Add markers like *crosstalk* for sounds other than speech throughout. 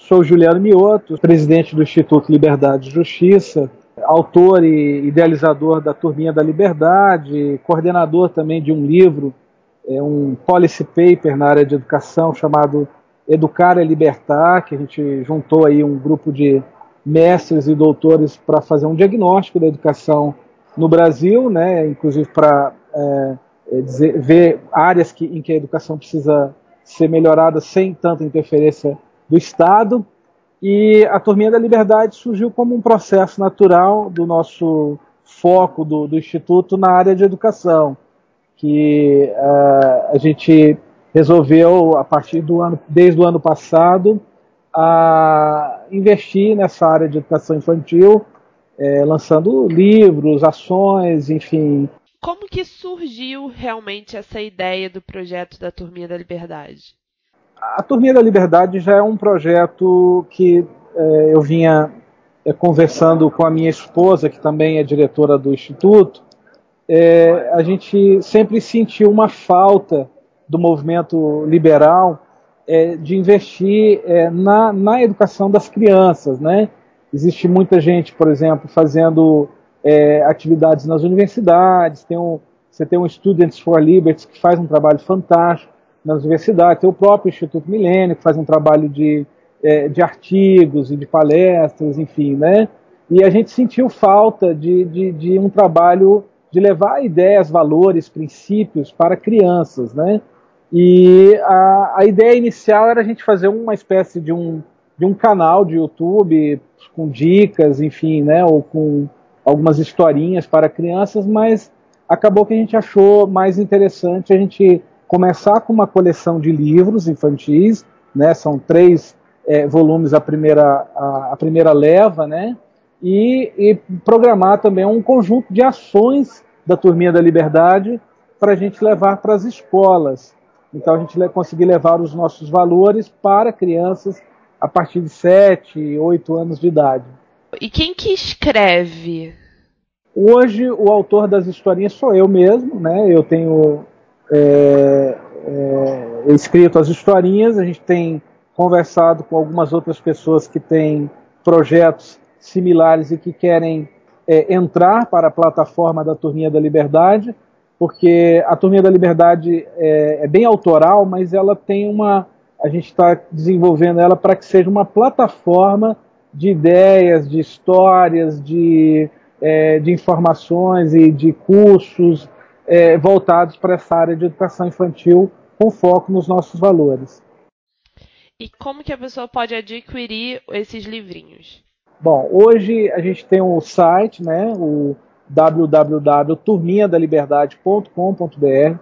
sou Juliano Mioto, presidente do Instituto Liberdade e Justiça, autor e idealizador da Turminha da Liberdade, coordenador também de um livro, é, um policy paper na área de educação chamado Educar é Libertar, que a gente juntou aí um grupo de mestres e doutores para fazer um diagnóstico da educação no Brasil, né, inclusive para é, é ver áreas que, em que a educação precisa ser melhorada sem tanta interferência do Estado. E a Turminha da Liberdade surgiu como um processo natural do nosso foco do, do Instituto na área de educação, que uh, a gente resolveu, a partir do ano, desde o ano passado, a investir nessa área de educação infantil, é, lançando livros, ações, enfim. Como que surgiu realmente essa ideia do projeto da Turminha da Liberdade? A Turminha da Liberdade já é um projeto que é, eu vinha é, conversando com a minha esposa, que também é diretora do Instituto. É, a gente sempre sentiu uma falta do movimento liberal é, de investir é, na, na educação das crianças. Né? Existe muita gente, por exemplo, fazendo é, atividades nas universidades, tem um, você tem um Students for Liberty que faz um trabalho fantástico nas universidades, tem o próprio Instituto Milênio, que faz um trabalho de, é, de artigos e de palestras, enfim, né? E a gente sentiu falta de, de, de, um trabalho de levar ideias, valores, princípios para crianças, né? E a, a ideia inicial era a gente fazer uma espécie de um, de um canal de YouTube com dicas, enfim, né? Ou com algumas historinhas para crianças, mas acabou que a gente achou mais interessante a gente começar com uma coleção de livros infantis, né? São três é, volumes a primeira, a, a, primeira leva, né? E, e, programar também um conjunto de ações da Turminha da Liberdade para a gente levar para as escolas. Então a gente conseguir levar os nossos valores para crianças a partir de 7, 8 anos de idade. E quem que escreve? Hoje o autor das historinhas sou eu mesmo, né? Eu tenho é, é, escrito as historinhas, a gente tem conversado com algumas outras pessoas que têm projetos similares e que querem é, entrar para a plataforma da Turminha da Liberdade, porque a Turminha da Liberdade é, é bem autoral, mas ela tem uma. A gente está desenvolvendo ela para que seja uma plataforma de ideias, de histórias, de, é, de informações e de cursos é, voltados para essa área de educação infantil com foco nos nossos valores. E como que a pessoa pode adquirir esses livrinhos? Bom, hoje a gente tem um site, né, o www.turminhadaliberdade.com.br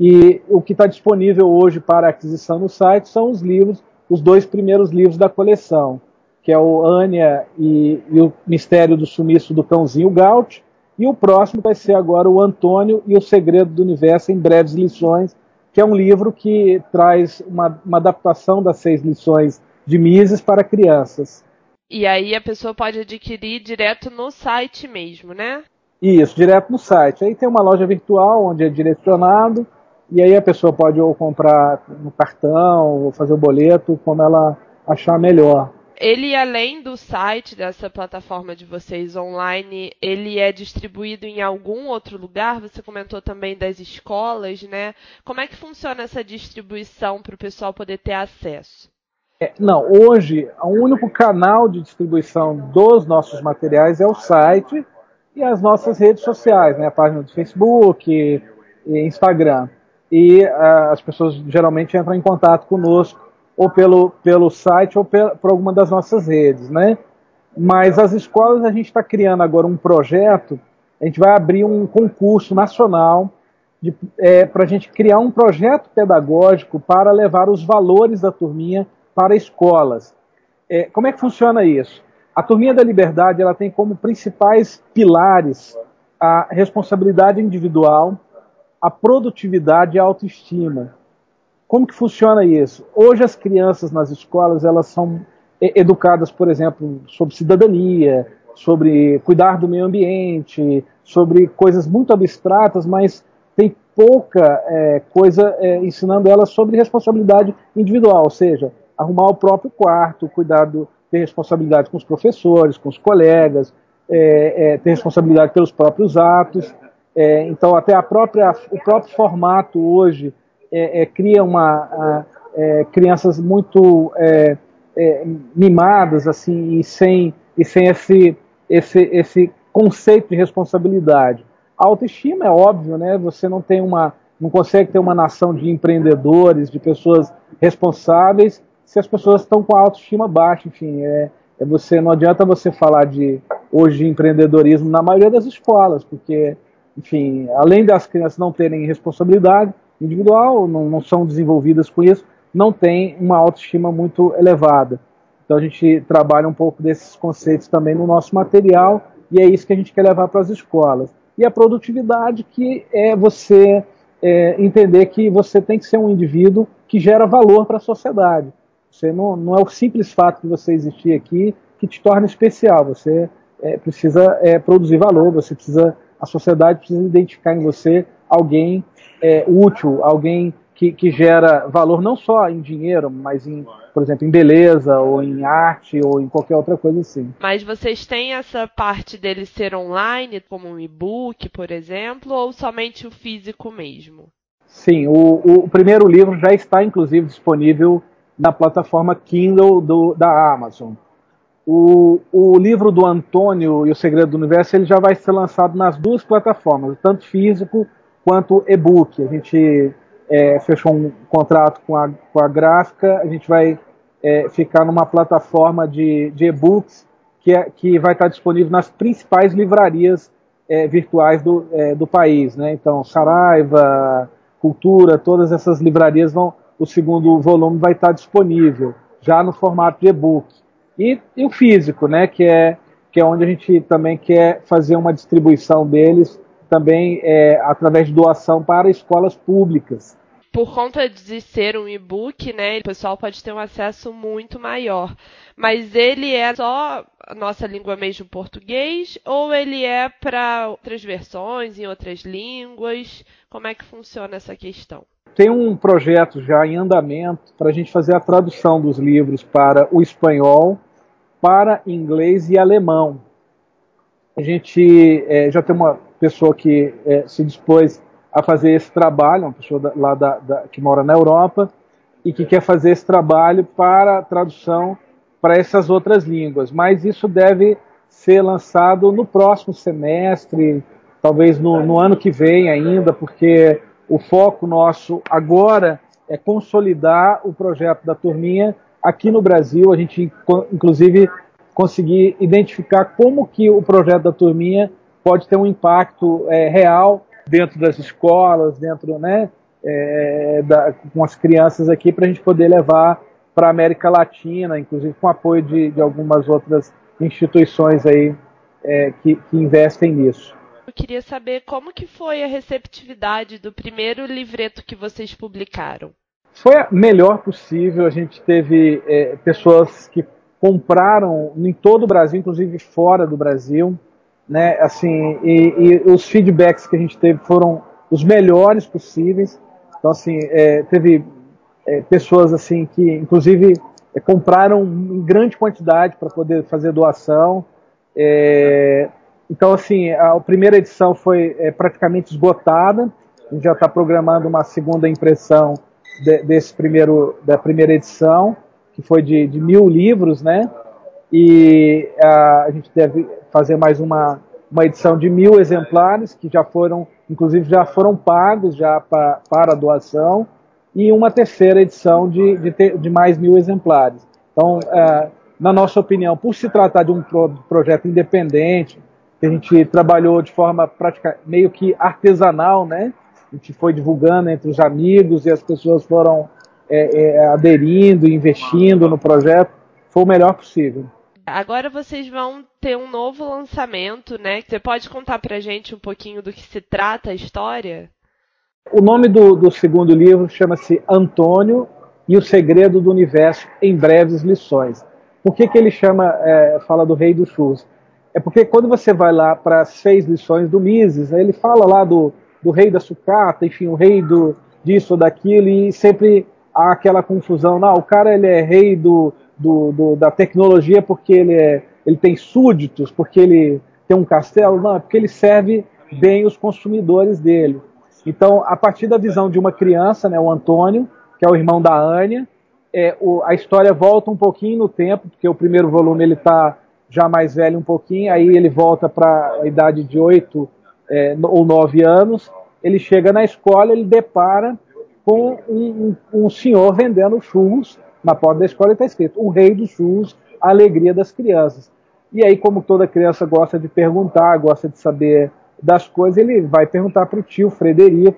e o que está disponível hoje para aquisição no site são os livros, os dois primeiros livros da coleção, que é o Ania e, e o Mistério do Sumiço do Cãozinho Gaut, e o próximo vai ser agora o Antônio e o Segredo do Universo em Breves Lições, que é um livro que traz uma, uma adaptação das seis lições de Mises para crianças. E aí a pessoa pode adquirir direto no site mesmo, né? Isso, direto no site. Aí tem uma loja virtual onde é direcionado, e aí a pessoa pode ou comprar no cartão, ou fazer o boleto, como ela achar melhor. Ele, além do site dessa plataforma de vocês online, ele é distribuído em algum outro lugar? Você comentou também das escolas, né? Como é que funciona essa distribuição para o pessoal poder ter acesso? É, não, hoje o único canal de distribuição dos nossos materiais é o site e as nossas redes sociais, né? A página do Facebook, e Instagram. E uh, as pessoas geralmente entram em contato conosco ou pelo, pelo site ou por alguma das nossas redes, né? Mas as escolas, a gente está criando agora um projeto, a gente vai abrir um concurso nacional é, para a gente criar um projeto pedagógico para levar os valores da turminha para escolas. É, como é que funciona isso? A Turminha da Liberdade ela tem como principais pilares a responsabilidade individual, a produtividade e a autoestima. Como que funciona isso? Hoje as crianças nas escolas elas são educadas, por exemplo, sobre cidadania, sobre cuidar do meio ambiente, sobre coisas muito abstratas, mas tem pouca é, coisa é, ensinando elas sobre responsabilidade individual, ou seja, arrumar o próprio quarto, cuidado, ter responsabilidade com os professores, com os colegas, é, é, ter responsabilidade pelos próprios atos. É, então, até a própria, o próprio formato hoje é, é, cria uma, é, crianças muito mimadas assim e sem, e sem esse, esse, esse conceito de responsabilidade. A autoestima é óbvio, né? Você não tem uma, não consegue ter uma nação de empreendedores, de pessoas responsáveis, se as pessoas estão com a autoestima baixa. Enfim, é, é você não adianta você falar de hoje de empreendedorismo na maioria das escolas, porque, enfim, além das crianças não terem responsabilidade individual, não, não são desenvolvidas com isso, não tem uma autoestima muito elevada. Então a gente trabalha um pouco desses conceitos também no nosso material e é isso que a gente quer levar para as escolas. E a produtividade que é você é, entender que você tem que ser um indivíduo que gera valor para a sociedade. Você não, não é o simples fato de você existir aqui que te torna especial. Você é, precisa é, produzir valor, você precisa, a sociedade precisa identificar em você alguém é, útil, alguém que, que, gera valor não só em dinheiro, mas em, por exemplo, em beleza, ou em arte, ou em qualquer outra coisa assim. Mas vocês têm essa parte dele ser online, como um e-book, por exemplo, ou somente o físico mesmo? Sim, o, o primeiro livro já está, inclusive, disponível na plataforma Kindle do, da Amazon. O, o, livro do Antônio e o Segredo do Universo ele já vai ser lançado nas duas plataformas, tanto físico quanto e-book. A gente é, fechou um contrato com a, com a gráfica, a gente vai é, ficar numa plataforma de, de e-books que, é, que vai estar disponível nas principais livrarias é, virtuais do, é, do país. Né? Então, Saraiva, Cultura, todas essas livrarias vão. O segundo volume vai estar disponível já no formato de e-book. E, e o físico, né? que, é, que é onde a gente também quer fazer uma distribuição deles também é, através de doação para escolas públicas. Por conta de ser um e-book, né, o pessoal pode ter um acesso muito maior. Mas ele é só a nossa língua mesmo português ou ele é para outras versões em outras línguas? Como é que funciona essa questão? Tem um projeto já em andamento para a gente fazer a tradução dos livros para o espanhol, para inglês e alemão. A gente é, já tem uma pessoa que é, se dispôs a fazer esse trabalho, uma pessoa da, lá da, da, que mora na Europa e que quer fazer esse trabalho para tradução para essas outras línguas. Mas isso deve ser lançado no próximo semestre, talvez no, no ano que vem ainda, porque o foco nosso agora é consolidar o projeto da turminha aqui no Brasil. A gente, inclusive, conseguir identificar como que o projeto da turminha pode ter um impacto é, real dentro das escolas, dentro, né, é, da, com as crianças aqui, para a gente poder levar para a América Latina, inclusive com apoio de, de algumas outras instituições aí é, que, que investem nisso. Eu queria saber como que foi a receptividade do primeiro livreto que vocês publicaram. Foi a melhor possível. A gente teve é, pessoas que compraram em todo o Brasil, inclusive fora do Brasil né? Assim, e, e, os feedbacks que a gente teve foram os melhores possíveis. Então, assim, é, teve é, pessoas assim que, inclusive, é, compraram em grande quantidade para poder fazer doação. É, então, assim, a, primeira edição foi é, praticamente esgotada. A gente já está programando uma segunda impressão de, desse primeiro da primeira edição, que foi de, de mil livros, né? E a, a gente deve fazer mais uma, uma edição de mil exemplares, que já foram, inclusive já foram pagos já pra, para doação, e uma terceira edição de, de, de mais mil exemplares. Então, é, na nossa opinião, por se tratar de um pro, projeto independente, que a gente trabalhou de forma prática, meio que artesanal, né? A gente foi divulgando entre os amigos e as pessoas foram é, é, aderindo, investindo no projeto, foi o melhor possível. Agora vocês vão ter um novo lançamento, né? Você pode contar pra gente um pouquinho do que se trata a história? O nome do, do segundo livro chama-se Antônio e o Segredo do Universo em Breves Lições. Por que, que ele chama, é, fala do Rei dos Churros? É porque quando você vai lá para as seis lições do Mises, ele fala lá do, do rei da sucata, enfim, o rei do, disso ou daquilo, e sempre há aquela confusão, não, o cara ele é rei do, do, do, da tecnologia porque ele, é, ele tem súditos, porque ele tem um castelo, não, é porque ele serve bem os consumidores dele. Então, a partir da visão de uma criança, né, o Antônio, que é o irmão da Ania, é, o, a história volta um pouquinho no tempo, porque o primeiro volume ele está já mais velho um pouquinho, aí ele volta para a idade de oito é, ou nove anos, ele chega na escola, ele depara com um, um, um senhor vendendo churros na porta da escola está escrito o rei dos churros, a alegria das crianças. E aí, como toda criança gosta de perguntar, gosta de saber das coisas, ele vai perguntar para o tio Frederico,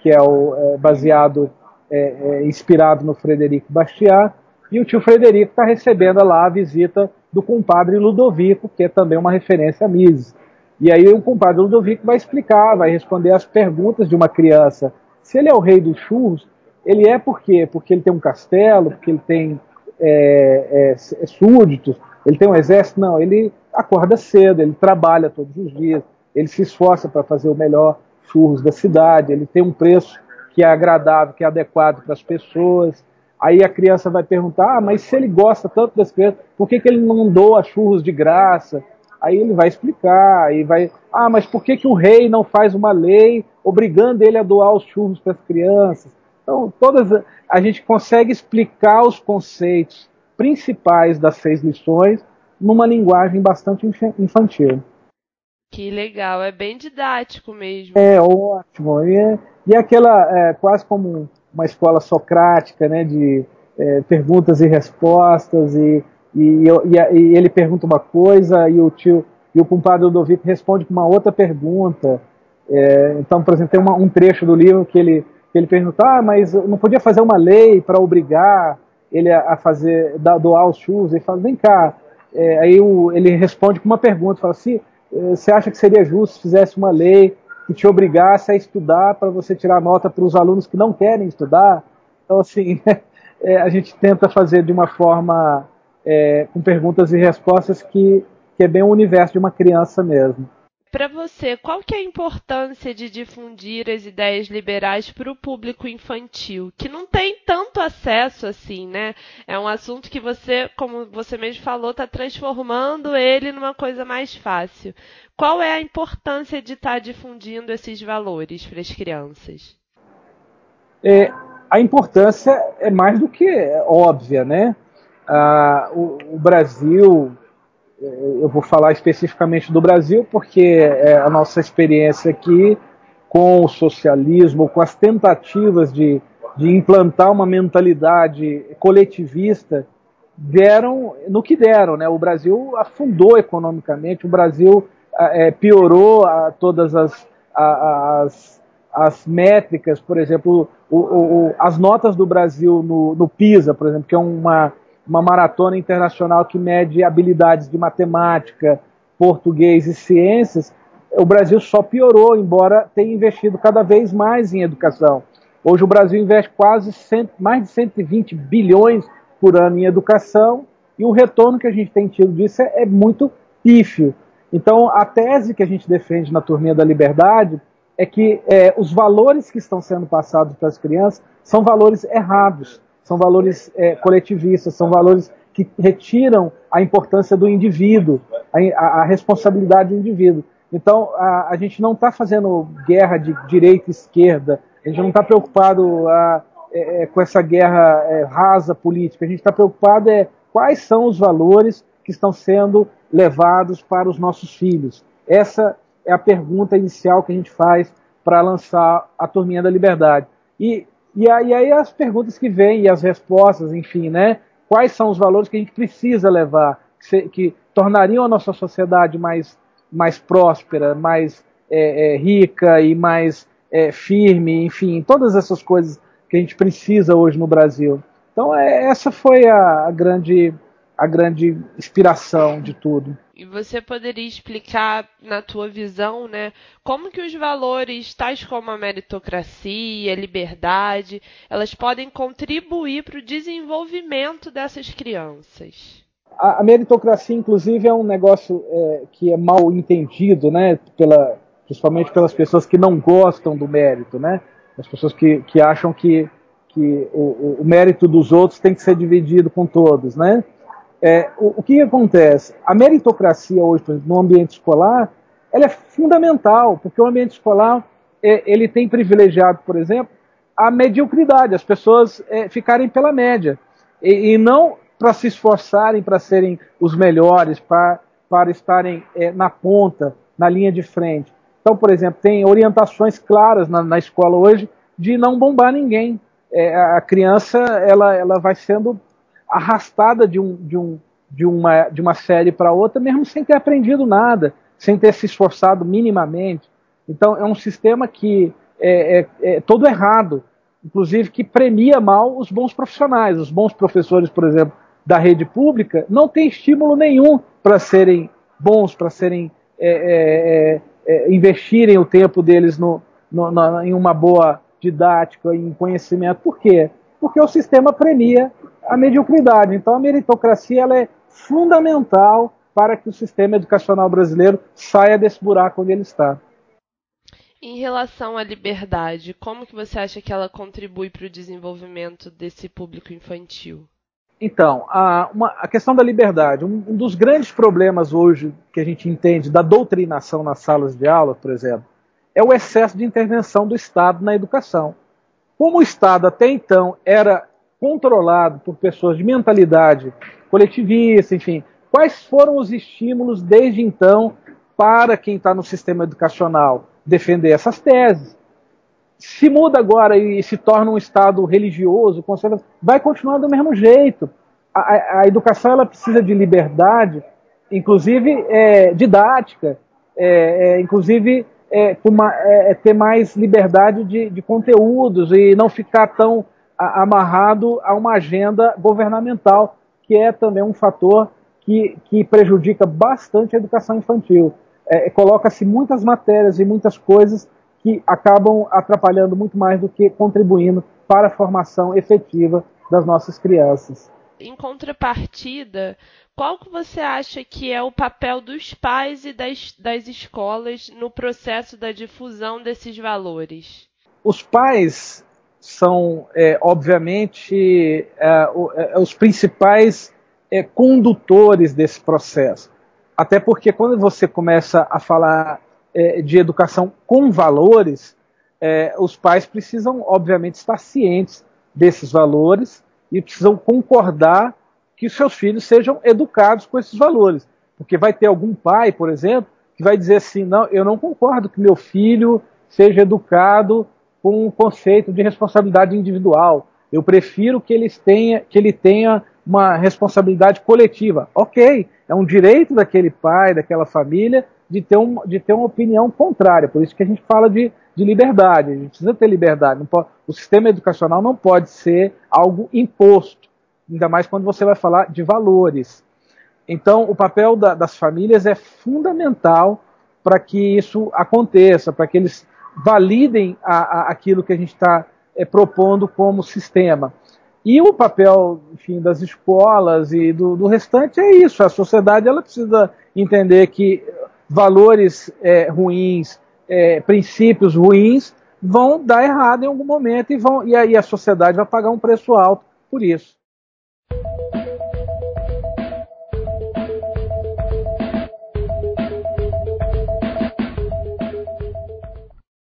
que é, o, é baseado, é, é, inspirado no Frederico Bastiat, e o tio Frederico está recebendo lá a visita do compadre Ludovico, que é também uma referência a Mises. E aí o compadre Ludovico vai explicar, vai responder as perguntas de uma criança. Se ele é o rei dos churros, ele é por quê? Porque ele tem um castelo, porque ele tem é, é, é súditos, ele tem um exército? Não, ele acorda cedo, ele trabalha todos os dias, ele se esforça para fazer o melhor churros da cidade, ele tem um preço que é agradável, que é adequado para as pessoas. Aí a criança vai perguntar, ah, mas se ele gosta tanto das crianças, por que, que ele não doa churros de graça? Aí ele vai explicar, e vai, ah, mas por que, que o rei não faz uma lei obrigando ele a doar os churros para as crianças? Então, todas a gente consegue explicar os conceitos principais das seis lições numa linguagem bastante infantil. Que legal, é bem didático mesmo. É ótimo. E é, e é aquela, é, quase como uma escola socrática, né, de é, perguntas e respostas, e, e, e, e, ele pergunta uma coisa e o tio e o compadre Ludovico responde com uma outra pergunta. É, então, por exemplo, tem uma, um trecho do livro que ele, ele pergunta, ah, mas não podia fazer uma lei para obrigar ele a, fazer, doar os churros? Ele fala, vem cá. É, aí o, ele responde com uma pergunta, fala assim, você acha que seria justo se fizesse uma lei que te obrigasse a estudar para você tirar nota para os alunos que não querem estudar. Então, assim, *laughs* é, a gente tenta fazer de uma forma é, com perguntas e respostas que, que é bem o universo de uma criança mesmo. Para você, qual que é a importância de difundir as ideias liberais para o público infantil, que não tem tanto acesso assim, né? É um assunto que você, como você mesmo falou, está transformando ele numa coisa mais fácil. Qual é a importância de estar tá difundindo esses valores para as crianças? É, a importância é mais do que óbvia, né? Ah, o, o Brasil eu vou falar especificamente do Brasil, porque é a nossa experiência aqui com o socialismo, com as tentativas de, de implantar uma mentalidade coletivista, deram no que deram. Né? O Brasil afundou economicamente, o Brasil é, piorou a, todas as, a, as, as métricas, por exemplo, o, o, as notas do Brasil no, no PISA, por exemplo, que é uma uma maratona internacional que mede habilidades de matemática, português e ciências, o Brasil só piorou, embora tenha investido cada vez mais em educação. Hoje o Brasil investe quase mais de 120 bilhões por ano em educação e o retorno que a gente tem tido disso é, é muito pífio. Então, a tese que a gente defende na Turminha da Liberdade é que é, os valores que estão sendo passados para as crianças são valores errados são valores é, coletivistas, são valores que retiram a importância do indivíduo, a, a, responsabilidade do indivíduo. Então, a, a gente não está fazendo guerra de direita e esquerda, a gente não está preocupado a, é, é, com essa guerra é, rasa política, a gente está preocupado é quais são os valores que estão sendo levados para os nossos filhos. Essa é a pergunta inicial que a gente faz para lançar a Turminha da Liberdade. E e aí, aí as perguntas que vêm e as respostas, enfim, né? Quais são os valores que a gente precisa levar, que, que tornariam a nossa sociedade mais, mais próspera, mais é, é, rica e mais é, firme, enfim, todas essas coisas que a gente precisa hoje no Brasil. Então, é, essa foi a, a grande a grande inspiração de tudo. E você poderia explicar, na tua visão, né, como que os valores, tais como a meritocracia, a liberdade, elas podem contribuir para o desenvolvimento dessas crianças? A, meritocracia, inclusive, é um negócio é, que é mal entendido, né, pela, principalmente pelas pessoas que não gostam do mérito, né, as pessoas que, que acham que que o, o, mérito dos outros tem que ser dividido com todos, né? É, o, o, que acontece? A meritocracia hoje, por exemplo, no ambiente escolar, ela é fundamental, porque o ambiente escolar é, ele tem privilegiado, por exemplo, a mediocridade, as pessoas é, ficarem pela média, e, e não para se esforçarem para serem os melhores, para, estarem é, na ponta, na linha de frente. Então, por exemplo, tem orientações claras na, na escola hoje de não bombar ninguém. É, a criança ela, ela vai sendo arrastada de, um, de, um, de, uma, de uma série para outra, mesmo sem ter aprendido nada, sem ter se esforçado minimamente. Então, é um sistema que é, é, é todo errado, inclusive que premia mal os bons profissionais. Os bons professores, por exemplo, da rede pública, não têm estímulo nenhum para serem bons, para serem é, é, é, investirem o tempo deles no, no, em uma boa didática, em conhecimento. Por quê? Porque o sistema premia a mediocridade. Então a meritocracia ela é fundamental para que o sistema educacional brasileiro saia desse buraco onde ele está. Em relação à liberdade, como que você acha que ela contribui para o desenvolvimento desse público infantil? Então, a, uma, a questão da liberdade, um, um, dos grandes problemas hoje que a gente entende da doutrinação nas salas de aula, por exemplo, é o excesso de intervenção do Estado na educação. Como o Estado até então era controlado por pessoas de mentalidade coletivista, enfim, quais foram os estímulos desde então para quem está no sistema educacional defender essas teses? Se muda agora e se torna um Estado religioso, vai continuar do mesmo jeito. A, a, educação ela precisa de liberdade, inclusive é, didática, é, é, inclusive é, uma, é, é, ter mais liberdade de, de, conteúdos e não ficar tão a, amarrado a uma agenda governamental, que é também um fator que, que prejudica bastante a educação infantil. É, Coloca-se muitas matérias e muitas coisas que acabam atrapalhando muito mais do que contribuindo para a formação efetiva das nossas crianças. Em contrapartida, qual que você acha que é o papel dos pais e das, das escolas no processo da difusão desses valores? Os pais são, é, obviamente, é, é, os principais é, condutores desse processo. Até porque quando você começa a falar é, de educação com valores, é, os pais precisam, obviamente, estar cientes desses valores e precisam concordar que seus filhos sejam educados com esses valores. Porque vai ter algum pai, por exemplo, que vai dizer assim: não, eu não concordo que meu filho seja educado com o conceito de responsabilidade individual. Eu prefiro que, eles tenha, que ele tenha uma responsabilidade coletiva. Ok, é um direito daquele pai, daquela família, de ter, um, de ter uma opinião contrária. Por isso que a gente fala de, de liberdade. A gente precisa ter liberdade. Pode, o sistema educacional não pode ser algo imposto ainda mais quando você vai falar de valores. Então, o papel da, das famílias é fundamental para que isso aconteça, para que eles validem a, a, aquilo que a gente está é, propondo como sistema. E o papel, enfim, das escolas e do, do, restante é isso. A sociedade ela precisa entender que valores é, ruins, é, princípios ruins vão dar errado em algum momento e, vão, e aí a sociedade vai pagar um preço alto por isso.